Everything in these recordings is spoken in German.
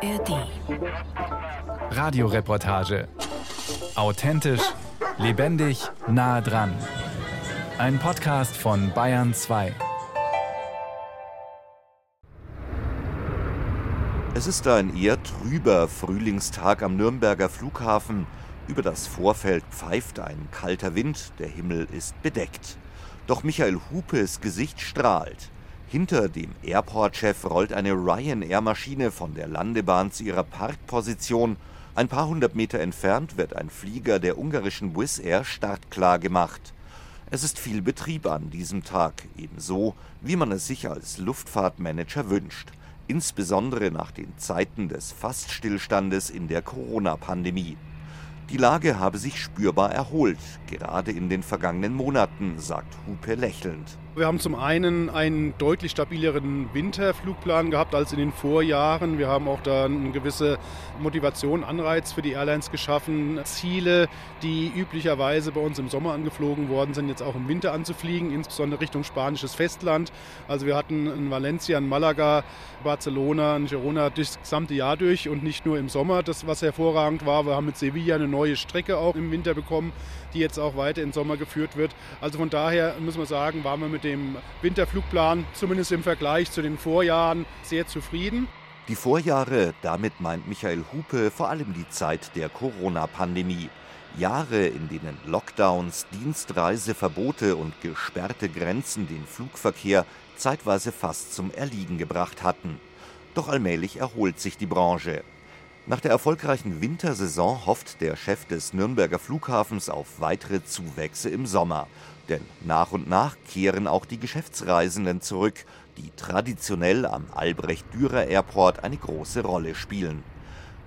ARD. Radioreportage. Authentisch, lebendig, nah dran. Ein Podcast von Bayern 2. Es ist ein eher trüber Frühlingstag am Nürnberger Flughafen. Über das Vorfeld pfeift ein kalter Wind, der Himmel ist bedeckt. Doch Michael Hupes Gesicht strahlt. Hinter dem Airport-Chef rollt eine Ryanair-Maschine von der Landebahn zu ihrer Parkposition. Ein paar hundert Meter entfernt wird ein Flieger der ungarischen Wizz Air startklar gemacht. Es ist viel Betrieb an diesem Tag, ebenso wie man es sich als Luftfahrtmanager wünscht, insbesondere nach den Zeiten des Faststillstandes in der Corona-Pandemie. Die Lage habe sich spürbar erholt, gerade in den vergangenen Monaten, sagt Hupe lächelnd. Wir haben zum einen einen deutlich stabileren Winterflugplan gehabt als in den Vorjahren. Wir haben auch da eine gewisse Motivation, Anreiz für die Airlines geschaffen. Ziele, die üblicherweise bei uns im Sommer angeflogen worden sind, jetzt auch im Winter anzufliegen, insbesondere Richtung spanisches Festland. Also wir hatten in Valencia, in Malaga, Barcelona, in Girona das gesamte Jahr durch und nicht nur im Sommer, das was hervorragend war. Wir haben mit Sevilla eine neue Strecke auch im Winter bekommen, die jetzt auch weiter im Sommer geführt wird. Also von daher muss man sagen, waren wir mit dem Winterflugplan zumindest im Vergleich zu den Vorjahren sehr zufrieden. Die Vorjahre, damit meint Michael Hupe vor allem die Zeit der Corona-Pandemie. Jahre, in denen Lockdowns, Dienstreiseverbote und gesperrte Grenzen den Flugverkehr zeitweise fast zum Erliegen gebracht hatten. Doch allmählich erholt sich die Branche. Nach der erfolgreichen Wintersaison hofft der Chef des Nürnberger Flughafens auf weitere Zuwächse im Sommer. Denn nach und nach kehren auch die Geschäftsreisenden zurück, die traditionell am Albrecht-Dürer Airport eine große Rolle spielen.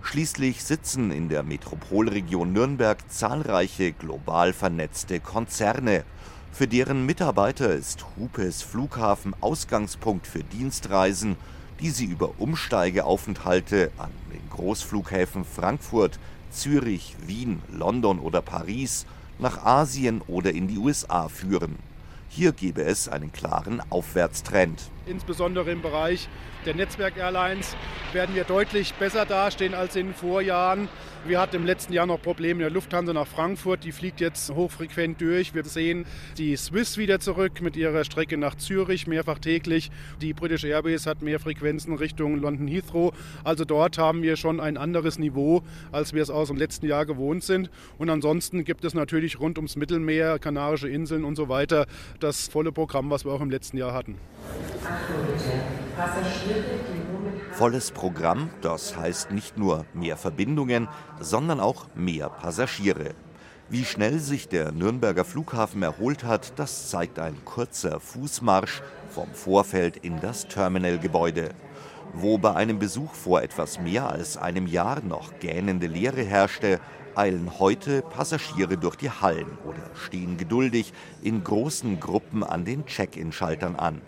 Schließlich sitzen in der Metropolregion Nürnberg zahlreiche global vernetzte Konzerne. Für deren Mitarbeiter ist Hupes Flughafen Ausgangspunkt für Dienstreisen die sie über Umsteigeaufenthalte an den Großflughäfen Frankfurt, Zürich, Wien, London oder Paris nach Asien oder in die USA führen. Hier gebe es einen klaren Aufwärtstrend. Insbesondere im Bereich der Netzwerk-Airlines werden wir deutlich besser dastehen als in den Vorjahren. Wir hatten im letzten Jahr noch Probleme in der Lufthansa nach Frankfurt. Die fliegt jetzt hochfrequent durch. Wir sehen die Swiss wieder zurück mit ihrer Strecke nach Zürich, mehrfach täglich. Die British Airways hat mehr Frequenzen Richtung London Heathrow. Also dort haben wir schon ein anderes Niveau, als wir es aus dem letzten Jahr gewohnt sind. Und ansonsten gibt es natürlich rund ums Mittelmeer, Kanarische Inseln und so weiter das volle Programm, was wir auch im letzten Jahr hatten. Volles Programm, das heißt nicht nur mehr Verbindungen, sondern auch mehr Passagiere. Wie schnell sich der Nürnberger Flughafen erholt hat, das zeigt ein kurzer Fußmarsch vom Vorfeld in das Terminalgebäude. Wo bei einem Besuch vor etwas mehr als einem Jahr noch gähnende Leere herrschte, eilen heute Passagiere durch die Hallen oder stehen geduldig in großen Gruppen an den Check-in-Schaltern an.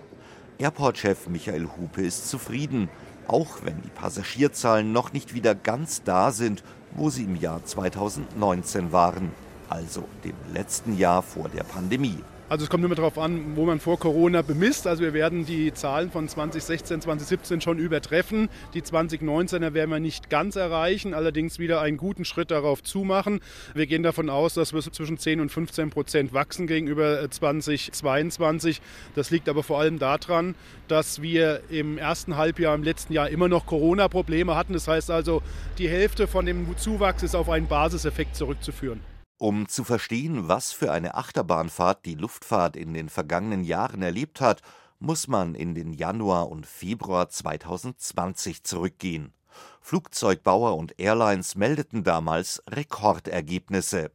Airport-Chef Michael Hupe ist zufrieden auch wenn die Passagierzahlen noch nicht wieder ganz da sind, wo sie im Jahr 2019 waren, also dem letzten Jahr vor der Pandemie. Also es kommt immer darauf an, wo man vor Corona bemisst. Also wir werden die Zahlen von 2016, 2017 schon übertreffen. Die 2019er werden wir nicht ganz erreichen, allerdings wieder einen guten Schritt darauf zumachen. Wir gehen davon aus, dass wir zwischen 10 und 15 Prozent wachsen gegenüber 2022. Das liegt aber vor allem daran, dass wir im ersten Halbjahr im letzten Jahr immer noch Corona-Probleme hatten. Das heißt also, die Hälfte von dem Zuwachs ist auf einen Basiseffekt zurückzuführen. Um zu verstehen, was für eine Achterbahnfahrt die Luftfahrt in den vergangenen Jahren erlebt hat, muss man in den Januar und Februar 2020 zurückgehen. Flugzeugbauer und Airlines meldeten damals Rekordergebnisse.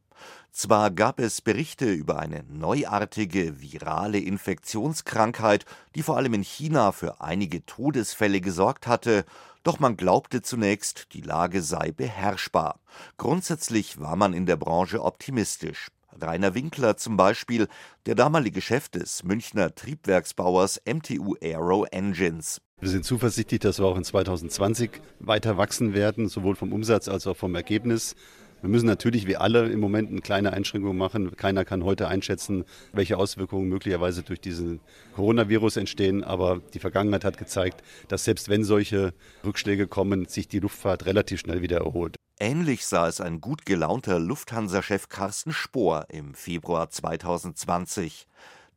Zwar gab es Berichte über eine neuartige virale Infektionskrankheit, die vor allem in China für einige Todesfälle gesorgt hatte, doch man glaubte zunächst, die Lage sei beherrschbar. Grundsätzlich war man in der Branche optimistisch. Rainer Winkler zum Beispiel, der damalige Chef des Münchner Triebwerksbauers MTU Aero Engines. Wir sind zuversichtlich, dass wir auch in 2020 weiter wachsen werden, sowohl vom Umsatz als auch vom Ergebnis. Wir müssen natürlich wie alle im Moment eine kleine Einschränkung machen. Keiner kann heute einschätzen, welche Auswirkungen möglicherweise durch diesen Coronavirus entstehen. Aber die Vergangenheit hat gezeigt, dass selbst wenn solche Rückschläge kommen, sich die Luftfahrt relativ schnell wieder erholt. Ähnlich sah es ein gut gelaunter Lufthansa-Chef Carsten Spohr im Februar 2020.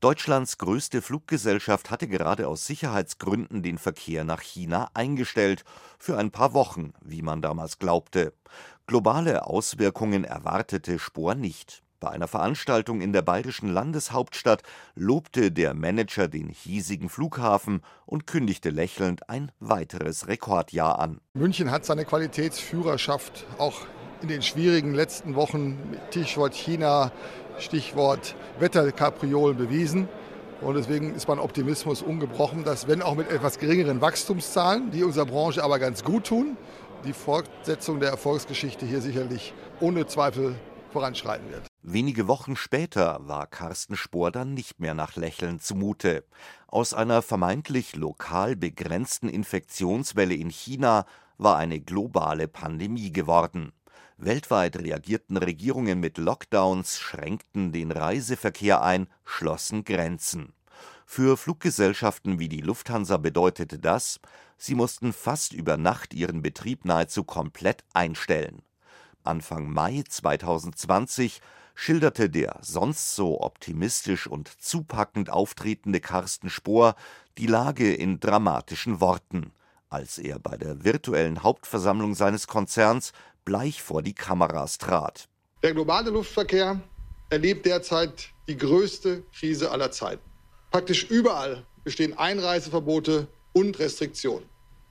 Deutschlands größte Fluggesellschaft hatte gerade aus Sicherheitsgründen den Verkehr nach China eingestellt, für ein paar Wochen, wie man damals glaubte. Globale Auswirkungen erwartete Spohr nicht. Bei einer Veranstaltung in der bayerischen Landeshauptstadt lobte der Manager den hiesigen Flughafen und kündigte lächelnd ein weiteres Rekordjahr an. München hat seine Qualitätsführerschaft auch in den schwierigen letzten Wochen, Stichwort China, Stichwort Wetterkapriolen bewiesen. Und deswegen ist mein Optimismus ungebrochen, dass wenn auch mit etwas geringeren Wachstumszahlen, die unserer Branche aber ganz gut tun, die Fortsetzung der Erfolgsgeschichte hier sicherlich ohne Zweifel voranschreiten wird. Wenige Wochen später war Carsten Spohr dann nicht mehr nach Lächeln zumute. Aus einer vermeintlich lokal begrenzten Infektionswelle in China war eine globale Pandemie geworden. Weltweit reagierten Regierungen mit Lockdowns, schränkten den Reiseverkehr ein, schlossen Grenzen. Für Fluggesellschaften wie die Lufthansa bedeutete das, sie mussten fast über Nacht ihren Betrieb nahezu komplett einstellen. Anfang Mai 2020 schilderte der sonst so optimistisch und zupackend auftretende Carsten Spohr die Lage in dramatischen Worten, als er bei der virtuellen Hauptversammlung seines Konzerns bleich vor die Kameras trat. Der globale Luftverkehr erlebt derzeit die größte Krise aller Zeiten. Praktisch überall bestehen Einreiseverbote und Restriktionen.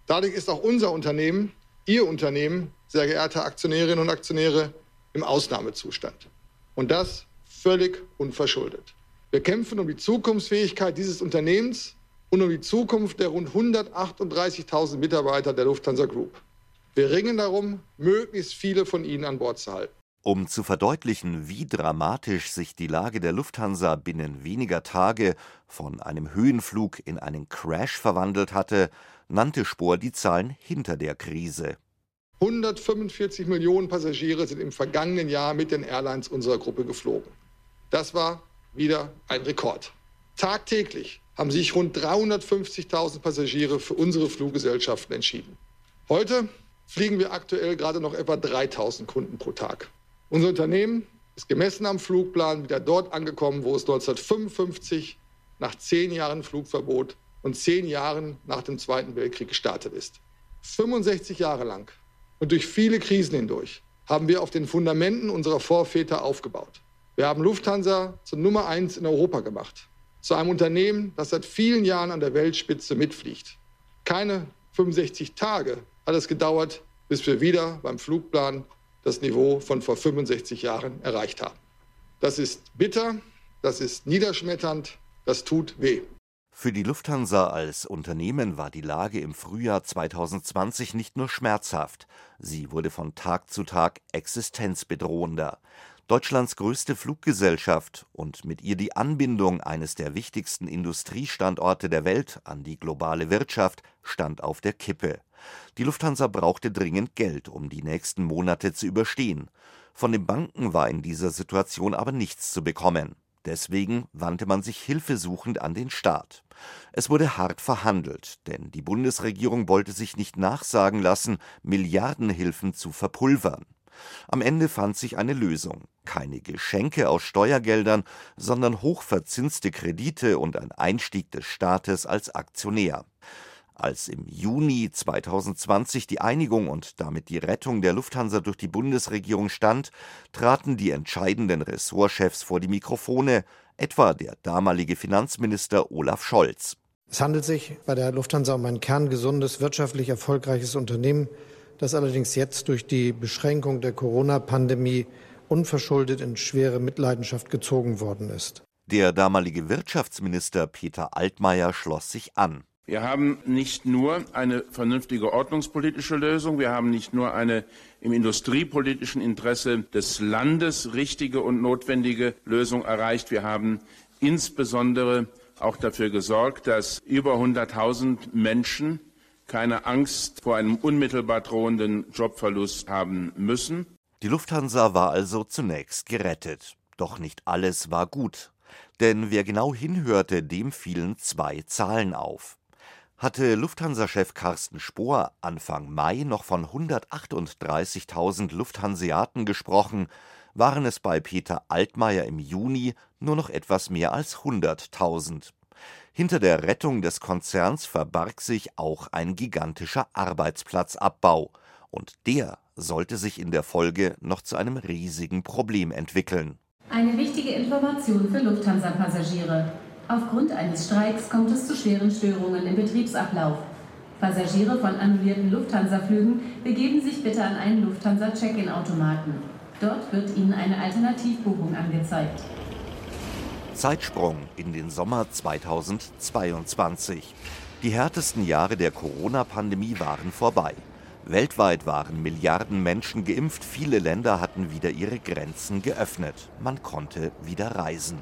Dadurch ist auch unser Unternehmen, Ihr Unternehmen, sehr geehrte Aktionärinnen und Aktionäre, im Ausnahmezustand. Und das völlig unverschuldet. Wir kämpfen um die Zukunftsfähigkeit dieses Unternehmens und um die Zukunft der rund 138.000 Mitarbeiter der Lufthansa Group. Wir ringen darum, möglichst viele von ihnen an Bord zu halten. Um zu verdeutlichen, wie dramatisch sich die Lage der Lufthansa binnen weniger Tage von einem Höhenflug in einen Crash verwandelt hatte, nannte Spohr die Zahlen hinter der Krise. 145 Millionen Passagiere sind im vergangenen Jahr mit den Airlines unserer Gruppe geflogen. Das war wieder ein Rekord. Tagtäglich haben sich rund 350.000 Passagiere für unsere Fluggesellschaften entschieden. Heute fliegen wir aktuell gerade noch etwa 3000 Kunden pro Tag. Unser Unternehmen ist gemessen am Flugplan wieder dort angekommen, wo es 1955 nach zehn Jahren Flugverbot und zehn Jahren nach dem Zweiten Weltkrieg gestartet ist. 65 Jahre lang und durch viele Krisen hindurch haben wir auf den Fundamenten unserer Vorväter aufgebaut. Wir haben Lufthansa zur Nummer eins in Europa gemacht, zu einem Unternehmen, das seit vielen Jahren an der Weltspitze mitfliegt. Keine 65 Tage hat es gedauert, bis wir wieder beim Flugplan das Niveau von vor 65 Jahren erreicht haben. Das ist bitter, das ist niederschmetternd, das tut weh. Für die Lufthansa als Unternehmen war die Lage im Frühjahr 2020 nicht nur schmerzhaft, sie wurde von Tag zu Tag existenzbedrohender. Deutschlands größte Fluggesellschaft und mit ihr die Anbindung eines der wichtigsten Industriestandorte der Welt an die globale Wirtschaft stand auf der Kippe. Die Lufthansa brauchte dringend Geld, um die nächsten Monate zu überstehen. Von den Banken war in dieser Situation aber nichts zu bekommen. Deswegen wandte man sich hilfesuchend an den Staat. Es wurde hart verhandelt, denn die Bundesregierung wollte sich nicht nachsagen lassen, Milliardenhilfen zu verpulvern. Am Ende fand sich eine Lösung. Keine Geschenke aus Steuergeldern, sondern hochverzinste Kredite und ein Einstieg des Staates als Aktionär. Als im Juni 2020 die Einigung und damit die Rettung der Lufthansa durch die Bundesregierung stand, traten die entscheidenden Ressortchefs vor die Mikrofone, etwa der damalige Finanzminister Olaf Scholz. Es handelt sich bei der Lufthansa um ein kerngesundes, wirtschaftlich erfolgreiches Unternehmen, das allerdings jetzt durch die Beschränkung der Corona-Pandemie unverschuldet in schwere Mitleidenschaft gezogen worden ist. Der damalige Wirtschaftsminister Peter Altmaier schloss sich an. Wir haben nicht nur eine vernünftige ordnungspolitische Lösung, wir haben nicht nur eine im industriepolitischen Interesse des Landes richtige und notwendige Lösung erreicht, wir haben insbesondere auch dafür gesorgt, dass über 100.000 Menschen keine Angst vor einem unmittelbar drohenden Jobverlust haben müssen. Die Lufthansa war also zunächst gerettet. Doch nicht alles war gut. Denn wer genau hinhörte, dem fielen zwei Zahlen auf. Hatte Lufthansa-Chef Carsten Spohr Anfang Mai noch von 138.000 Lufthanseaten gesprochen, waren es bei Peter Altmaier im Juni nur noch etwas mehr als 100.000. Hinter der Rettung des Konzerns verbarg sich auch ein gigantischer Arbeitsplatzabbau. Und der sollte sich in der Folge noch zu einem riesigen Problem entwickeln. Eine wichtige Information für Lufthansa-Passagiere. Aufgrund eines Streiks kommt es zu schweren Störungen im Betriebsablauf. Passagiere von annullierten Lufthansa-Flügen begeben sich bitte an einen Lufthansa-Check-in-Automaten. Dort wird ihnen eine Alternativbuchung angezeigt. Zeitsprung in den Sommer 2022. Die härtesten Jahre der Corona-Pandemie waren vorbei. Weltweit waren Milliarden Menschen geimpft, viele Länder hatten wieder ihre Grenzen geöffnet. Man konnte wieder reisen.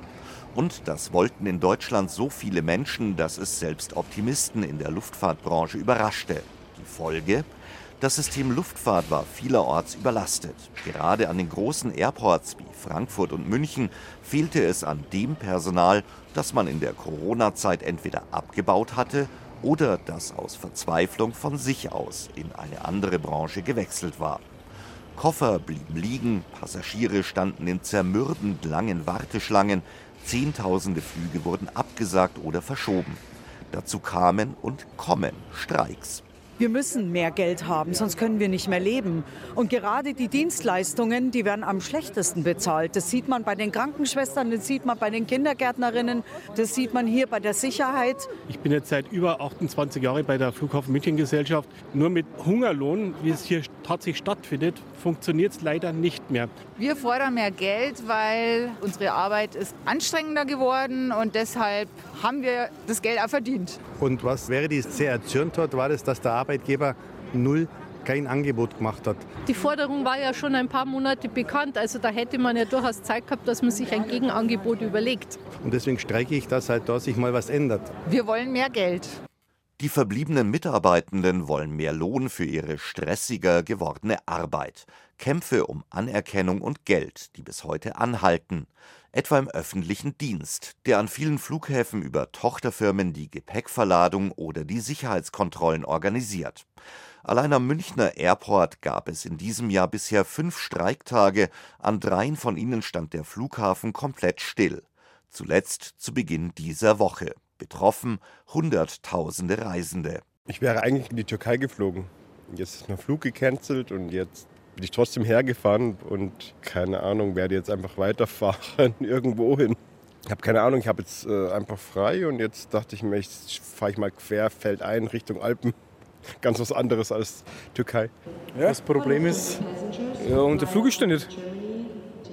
Und das wollten in Deutschland so viele Menschen, dass es selbst Optimisten in der Luftfahrtbranche überraschte. Die Folge? Das System Luftfahrt war vielerorts überlastet. Gerade an den großen Airports wie Frankfurt und München fehlte es an dem Personal, das man in der Corona-Zeit entweder abgebaut hatte oder das aus Verzweiflung von sich aus in eine andere Branche gewechselt war. Koffer blieben liegen, Passagiere standen in zermürbend langen Warteschlangen, Zehntausende Flüge wurden abgesagt oder verschoben. Dazu kamen und kommen Streiks. Wir müssen mehr Geld haben, sonst können wir nicht mehr leben. Und gerade die Dienstleistungen, die werden am schlechtesten bezahlt. Das sieht man bei den Krankenschwestern, das sieht man bei den Kindergärtnerinnen, das sieht man hier bei der Sicherheit. Ich bin jetzt seit über 28 Jahren bei der Flughafen München Gesellschaft. Nur mit Hungerlohn, wie es hier tatsächlich stattfindet, funktioniert es leider nicht mehr. Wir fordern mehr Geld, weil unsere Arbeit ist anstrengender geworden und deshalb haben wir das Geld auch verdient. Und was wäre die sehr erzürnt hat, war das, dass der Arbeitgeber null kein Angebot gemacht hat. Die Forderung war ja schon ein paar Monate bekannt, also da hätte man ja durchaus Zeit gehabt, dass man sich ein Gegenangebot überlegt. Und deswegen streike ich, dass halt da sich mal was ändert. Wir wollen mehr Geld. Die verbliebenen Mitarbeitenden wollen mehr Lohn für ihre stressiger gewordene Arbeit. Kämpfe um Anerkennung und Geld, die bis heute anhalten. Etwa im öffentlichen Dienst, der an vielen Flughäfen über Tochterfirmen die Gepäckverladung oder die Sicherheitskontrollen organisiert. Allein am Münchner Airport gab es in diesem Jahr bisher fünf Streiktage, an dreien von ihnen stand der Flughafen komplett still. Zuletzt zu Beginn dieser Woche. Betroffen Hunderttausende Reisende. Ich wäre eigentlich in die Türkei geflogen. Jetzt ist mein Flug gecancelt und jetzt bin ich trotzdem hergefahren und keine Ahnung, werde jetzt einfach weiterfahren irgendwo hin. Ich habe keine Ahnung, ich habe jetzt äh, einfach frei und jetzt dachte ich mir, ich fahre ich mal quer, fällt ein Richtung Alpen. Ganz was anderes als Türkei. Ja, das Problem ist, ja, unser Flug ist nicht.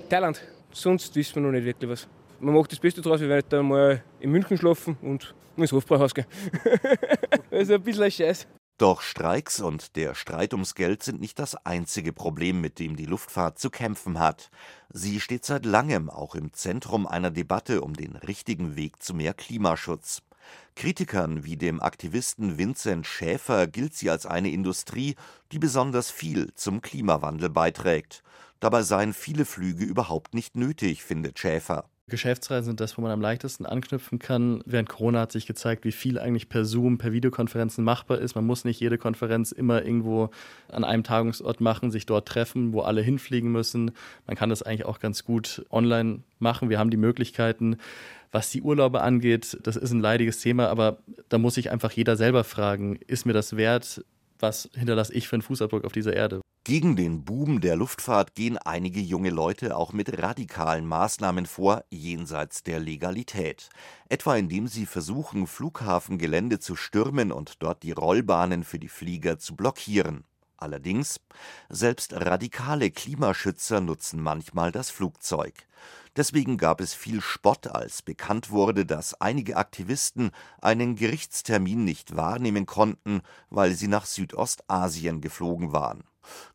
Thailand. Sonst wissen wir noch nicht wirklich was man macht das Beste draus. Wir werden dann mal in München schlafen und ins Hofbräuhaus gehen. das ist ein bisschen ein Scheiß. Doch Streiks und der Streit ums Geld sind nicht das einzige Problem, mit dem die Luftfahrt zu kämpfen hat. Sie steht seit langem auch im Zentrum einer Debatte um den richtigen Weg zu mehr Klimaschutz. Kritikern wie dem Aktivisten Vincent Schäfer gilt sie als eine Industrie, die besonders viel zum Klimawandel beiträgt. Dabei seien viele Flüge überhaupt nicht nötig, findet Schäfer. Geschäftsreisen sind das, wo man am leichtesten anknüpfen kann. Während Corona hat sich gezeigt, wie viel eigentlich per Zoom, per Videokonferenzen machbar ist. Man muss nicht jede Konferenz immer irgendwo an einem Tagungsort machen, sich dort treffen, wo alle hinfliegen müssen. Man kann das eigentlich auch ganz gut online machen. Wir haben die Möglichkeiten. Was die Urlaube angeht, das ist ein leidiges Thema, aber da muss sich einfach jeder selber fragen, ist mir das wert? Was hinterlasse ich für einen Fußabdruck auf dieser Erde? Gegen den Boom der Luftfahrt gehen einige junge Leute auch mit radikalen Maßnahmen vor, jenseits der Legalität. Etwa indem sie versuchen, Flughafengelände zu stürmen und dort die Rollbahnen für die Flieger zu blockieren. Allerdings, selbst radikale Klimaschützer nutzen manchmal das Flugzeug. Deswegen gab es viel Spott, als bekannt wurde, dass einige Aktivisten einen Gerichtstermin nicht wahrnehmen konnten, weil sie nach Südostasien geflogen waren.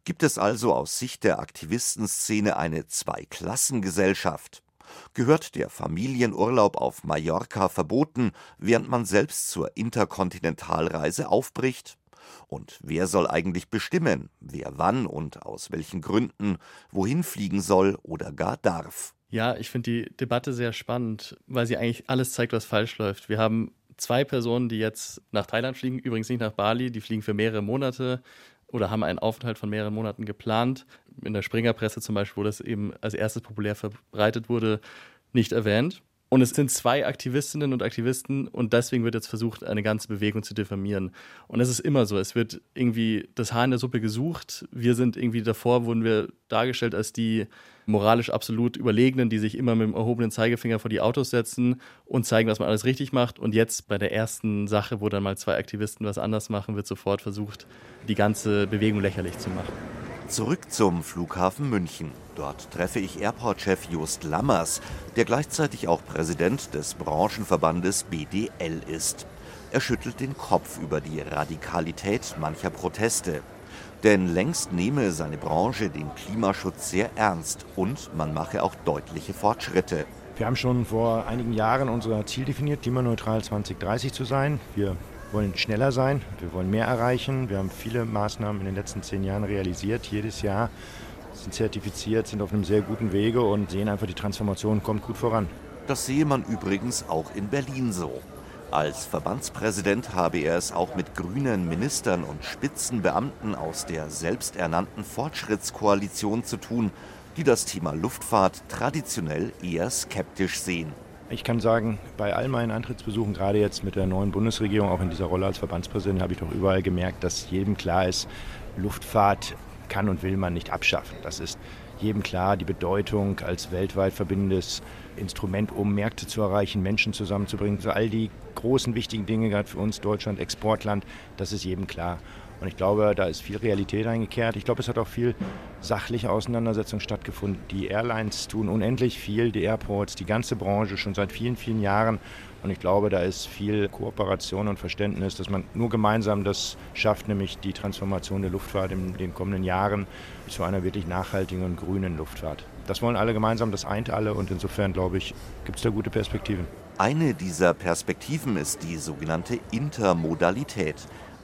Gibt es also aus Sicht der Aktivistenszene eine Zweiklassengesellschaft? Gehört der Familienurlaub auf Mallorca verboten, während man selbst zur Interkontinentalreise aufbricht? Und wer soll eigentlich bestimmen, wer wann und aus welchen Gründen wohin fliegen soll oder gar darf? Ja, ich finde die Debatte sehr spannend, weil sie eigentlich alles zeigt, was falsch läuft. Wir haben zwei Personen, die jetzt nach Thailand fliegen, übrigens nicht nach Bali, die fliegen für mehrere Monate oder haben einen Aufenthalt von mehreren Monaten geplant. In der Springerpresse zum Beispiel, wo das eben als erstes populär verbreitet wurde, nicht erwähnt. Und es sind zwei Aktivistinnen und Aktivisten und deswegen wird jetzt versucht, eine ganze Bewegung zu diffamieren. Und es ist immer so, es wird irgendwie das Haar in der Suppe gesucht. Wir sind irgendwie davor, wurden wir dargestellt als die moralisch absolut Überlegenen, die sich immer mit dem erhobenen Zeigefinger vor die Autos setzen und zeigen, dass man alles richtig macht. Und jetzt bei der ersten Sache, wo dann mal zwei Aktivisten was anders machen, wird sofort versucht, die ganze Bewegung lächerlich zu machen. Zurück zum Flughafen München. Dort treffe ich Airport-Chef Just Lammers, der gleichzeitig auch Präsident des Branchenverbandes BDL ist. Er schüttelt den Kopf über die Radikalität mancher Proteste. Denn längst nehme seine Branche den Klimaschutz sehr ernst und man mache auch deutliche Fortschritte. Wir haben schon vor einigen Jahren unser Ziel definiert, klimaneutral 2030 zu sein. Wir wollen schneller sein, wir wollen mehr erreichen. Wir haben viele Maßnahmen in den letzten zehn Jahren realisiert, jedes Jahr sind zertifiziert, sind auf einem sehr guten Wege und sehen einfach, die Transformation kommt gut voran. Das sehe man übrigens auch in Berlin so. Als Verbandspräsident habe er es auch mit grünen Ministern und Spitzenbeamten aus der selbsternannten Fortschrittskoalition zu tun, die das Thema Luftfahrt traditionell eher skeptisch sehen. Ich kann sagen, bei all meinen Antrittsbesuchen, gerade jetzt mit der neuen Bundesregierung, auch in dieser Rolle als Verbandspräsident, habe ich doch überall gemerkt, dass jedem klar ist, Luftfahrt kann und will man nicht abschaffen. Das ist jedem klar, die Bedeutung als weltweit verbindendes Instrument, um Märkte zu erreichen, Menschen zusammenzubringen. So all die großen, wichtigen Dinge, gerade für uns Deutschland, Exportland, das ist jedem klar. Und ich glaube, da ist viel Realität eingekehrt. Ich glaube, es hat auch viel sachliche Auseinandersetzung stattgefunden. Die Airlines tun unendlich viel, die Airports, die ganze Branche schon seit vielen, vielen Jahren. Und ich glaube, da ist viel Kooperation und Verständnis, dass man nur gemeinsam das schafft, nämlich die Transformation der Luftfahrt in den kommenden Jahren zu einer wirklich nachhaltigen und grünen Luftfahrt. Das wollen alle gemeinsam, das eint alle und insofern, glaube ich, gibt es da gute Perspektiven. Eine dieser Perspektiven ist die sogenannte Intermodalität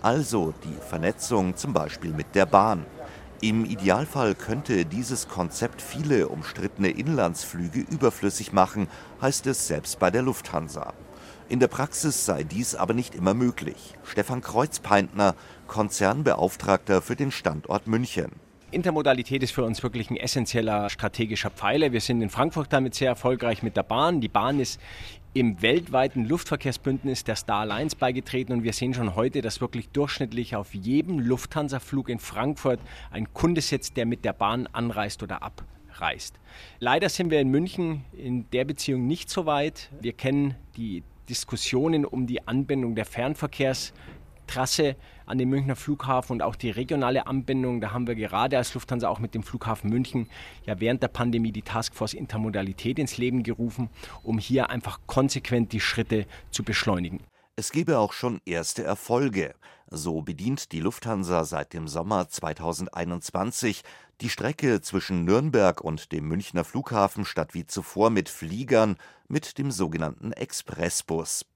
also die Vernetzung zum Beispiel mit der Bahn. Im Idealfall könnte dieses Konzept viele umstrittene Inlandsflüge überflüssig machen, heißt es selbst bei der Lufthansa. In der Praxis sei dies aber nicht immer möglich. Stefan Kreuzpeintner, Konzernbeauftragter für den Standort München. Intermodalität ist für uns wirklich ein essentieller strategischer Pfeiler. Wir sind in Frankfurt damit sehr erfolgreich mit der Bahn. Die Bahn ist im weltweiten Luftverkehrsbündnis der Star Alliance beigetreten und wir sehen schon heute, dass wirklich durchschnittlich auf jedem Lufthansa-Flug in Frankfurt ein Kunde sitzt, der mit der Bahn anreist oder abreist. Leider sind wir in München in der Beziehung nicht so weit. Wir kennen die Diskussionen um die Anbindung der Fernverkehrs Trasse an den Münchner Flughafen und auch die regionale Anbindung. Da haben wir gerade als Lufthansa auch mit dem Flughafen München ja während der Pandemie die Taskforce Intermodalität ins Leben gerufen, um hier einfach konsequent die Schritte zu beschleunigen. Es gebe auch schon erste Erfolge. So bedient die Lufthansa seit dem Sommer 2021 die Strecke zwischen Nürnberg und dem Münchner Flughafen statt wie zuvor mit Fliegern mit dem sogenannten Expressbus.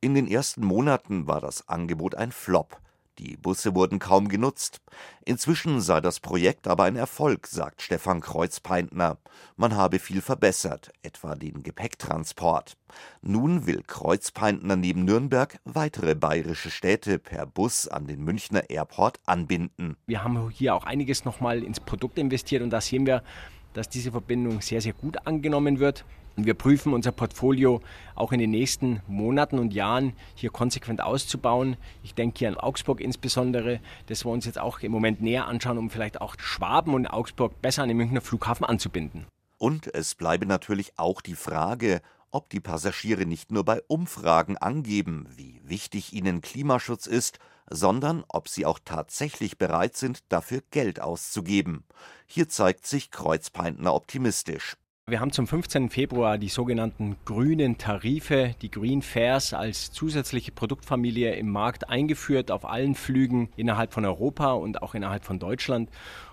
In den ersten Monaten war das Angebot ein Flop. Die Busse wurden kaum genutzt. Inzwischen sei das Projekt aber ein Erfolg, sagt Stefan Kreuzpeintner. Man habe viel verbessert, etwa den Gepäcktransport. Nun will Kreuzpeintner neben Nürnberg weitere bayerische Städte per Bus an den Münchner Airport anbinden. Wir haben hier auch einiges nochmal ins Produkt investiert und da sehen wir, dass diese Verbindung sehr, sehr gut angenommen wird. Und wir prüfen unser Portfolio auch in den nächsten Monaten und Jahren hier konsequent auszubauen. Ich denke hier an Augsburg insbesondere, das wir uns jetzt auch im Moment näher anschauen, um vielleicht auch Schwaben und Augsburg besser an den Münchner Flughafen anzubinden. Und es bleibe natürlich auch die Frage, ob die Passagiere nicht nur bei Umfragen angeben, wie wichtig ihnen Klimaschutz ist, sondern ob sie auch tatsächlich bereit sind, dafür Geld auszugeben. Hier zeigt sich Kreuzpeintner optimistisch. Wir haben zum 15. Februar die sogenannten grünen Tarife, die Green Fares als zusätzliche Produktfamilie im Markt eingeführt auf allen Flügen innerhalb von Europa und auch innerhalb von Deutschland.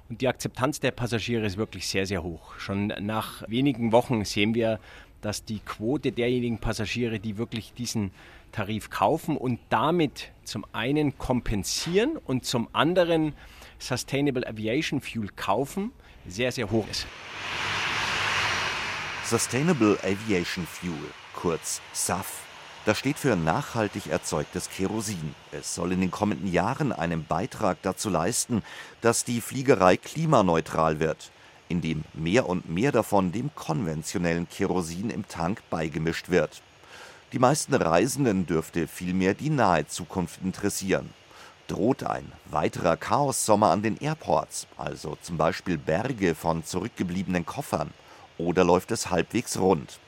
Und die Akzeptanz der Passagiere ist wirklich sehr, sehr hoch. Schon nach wenigen Wochen sehen wir, dass die Quote derjenigen Passagiere, die wirklich diesen Tarif kaufen und damit zum einen kompensieren und zum anderen Sustainable Aviation Fuel kaufen, sehr, sehr hoch ist. Sustainable Aviation Fuel, kurz SAF. Das steht für nachhaltig erzeugtes Kerosin. Es soll in den kommenden Jahren einen Beitrag dazu leisten, dass die Fliegerei klimaneutral wird, indem mehr und mehr davon dem konventionellen Kerosin im Tank beigemischt wird. Die meisten Reisenden dürfte vielmehr die nahe Zukunft interessieren. Droht ein weiterer Chaos-Sommer an den Airports, also zum Beispiel Berge von zurückgebliebenen Koffern, oder läuft es halbwegs rund?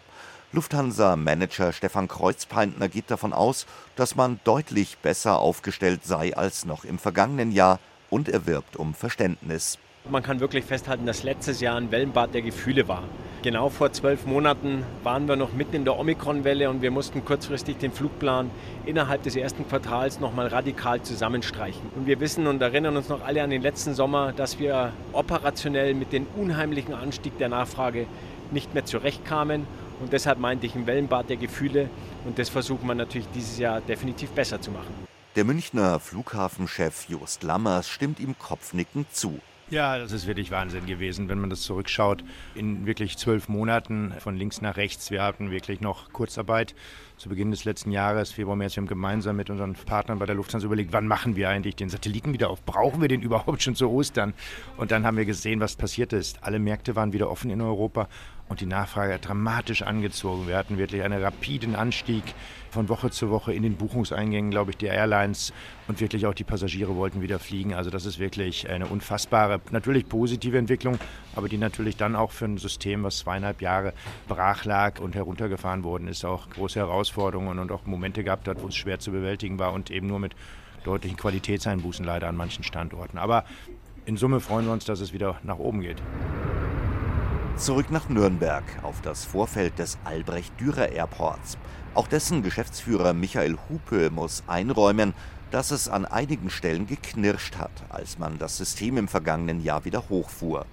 Lufthansa-Manager Stefan Kreuzpeintner geht davon aus, dass man deutlich besser aufgestellt sei als noch im vergangenen Jahr und er wirbt um Verständnis. Man kann wirklich festhalten, dass letztes Jahr ein Wellenbad der Gefühle war. Genau vor zwölf Monaten waren wir noch mitten in der Omikron-Welle und wir mussten kurzfristig den Flugplan innerhalb des ersten Quartals nochmal radikal zusammenstreichen. Und wir wissen und erinnern uns noch alle an den letzten Sommer, dass wir operationell mit dem unheimlichen Anstieg der Nachfrage nicht mehr zurechtkamen. Und deshalb meinte ich ein Wellenbad der Gefühle und das versuchen wir natürlich dieses Jahr definitiv besser zu machen. Der Münchner Flughafenchef Jost Lammers stimmt ihm kopfnickend zu. Ja, das ist wirklich Wahnsinn gewesen, wenn man das zurückschaut. In wirklich zwölf Monaten von links nach rechts. Wir hatten wirklich noch Kurzarbeit zu Beginn des letzten Jahres, Februar, März. Wir haben gemeinsam mit unseren Partnern bei der Lufthansa überlegt, wann machen wir eigentlich den Satelliten wieder auf? Brauchen wir den überhaupt schon zu Ostern? Und dann haben wir gesehen, was passiert ist. Alle Märkte waren wieder offen in Europa und die Nachfrage hat dramatisch angezogen. Wir hatten wirklich einen rapiden Anstieg von Woche zu Woche in den Buchungseingängen, glaube ich, der Airlines und wirklich auch die Passagiere wollten wieder fliegen. Also das ist wirklich eine unfassbare, natürlich positive Entwicklung, aber die natürlich dann auch für ein System, was zweieinhalb Jahre brach lag und heruntergefahren worden ist, auch große Herausforderungen und auch Momente gehabt hat, wo es schwer zu bewältigen war und eben nur mit deutlichen Qualitätseinbußen leider an manchen Standorten. Aber in Summe freuen wir uns, dass es wieder nach oben geht. Zurück nach Nürnberg auf das Vorfeld des Albrecht-Dürer Airports. Auch dessen Geschäftsführer Michael Hupe muss einräumen, dass es an einigen Stellen geknirscht hat, als man das System im vergangenen Jahr wieder hochfuhr.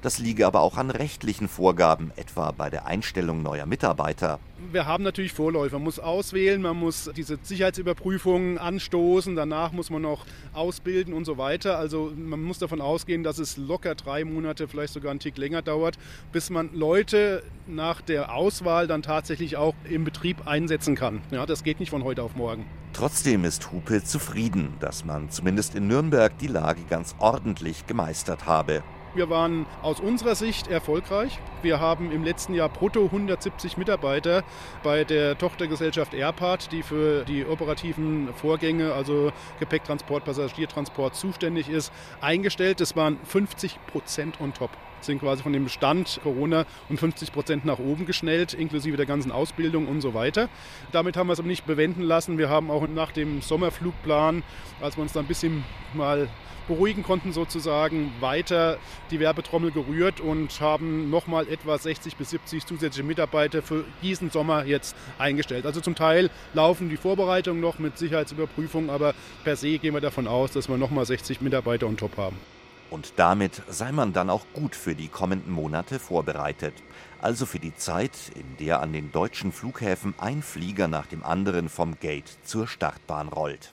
Das liege aber auch an rechtlichen Vorgaben, etwa bei der Einstellung neuer Mitarbeiter. Wir haben natürlich Vorläufer. Man muss auswählen, man muss diese Sicherheitsüberprüfungen anstoßen, danach muss man noch ausbilden und so weiter. Also man muss davon ausgehen, dass es locker drei Monate, vielleicht sogar einen Tick länger dauert, bis man Leute nach der Auswahl dann tatsächlich auch im Betrieb einsetzen kann. Ja, das geht nicht von heute auf morgen. Trotzdem ist Hupe zufrieden, dass man zumindest in Nürnberg die Lage ganz ordentlich gemeistert habe. Wir waren aus unserer Sicht erfolgreich. Wir haben im letzten Jahr brutto 170 Mitarbeiter bei der Tochtergesellschaft Airpart, die für die operativen Vorgänge, also Gepäcktransport, Passagiertransport zuständig ist, eingestellt. Das waren 50 Prozent on top sind quasi von dem Stand Corona um 50 Prozent nach oben geschnellt, inklusive der ganzen Ausbildung und so weiter. Damit haben wir es aber nicht bewenden lassen. Wir haben auch nach dem Sommerflugplan, als wir uns da ein bisschen mal beruhigen konnten, sozusagen weiter die Werbetrommel gerührt und haben nochmal etwa 60 bis 70 zusätzliche Mitarbeiter für diesen Sommer jetzt eingestellt. Also zum Teil laufen die Vorbereitungen noch mit Sicherheitsüberprüfung, aber per se gehen wir davon aus, dass wir nochmal 60 Mitarbeiter on top haben. Und damit sei man dann auch gut für die kommenden Monate vorbereitet. Also für die Zeit, in der an den deutschen Flughäfen ein Flieger nach dem anderen vom Gate zur Startbahn rollt.